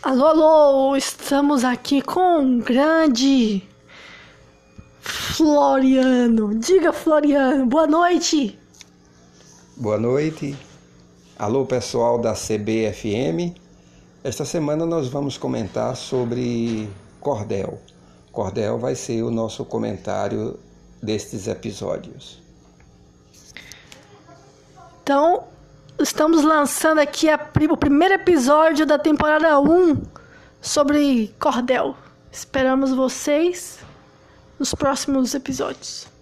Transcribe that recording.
Alô, alô, estamos aqui com um grande Floriano. Diga, Floriano, boa noite. Boa noite. Alô, pessoal da CBFM. Esta semana nós vamos comentar sobre cordel. Cordel vai ser o nosso comentário destes episódios. Então, estamos lançando aqui a, o primeiro episódio da temporada 1 sobre cordel. Esperamos vocês nos próximos episódios.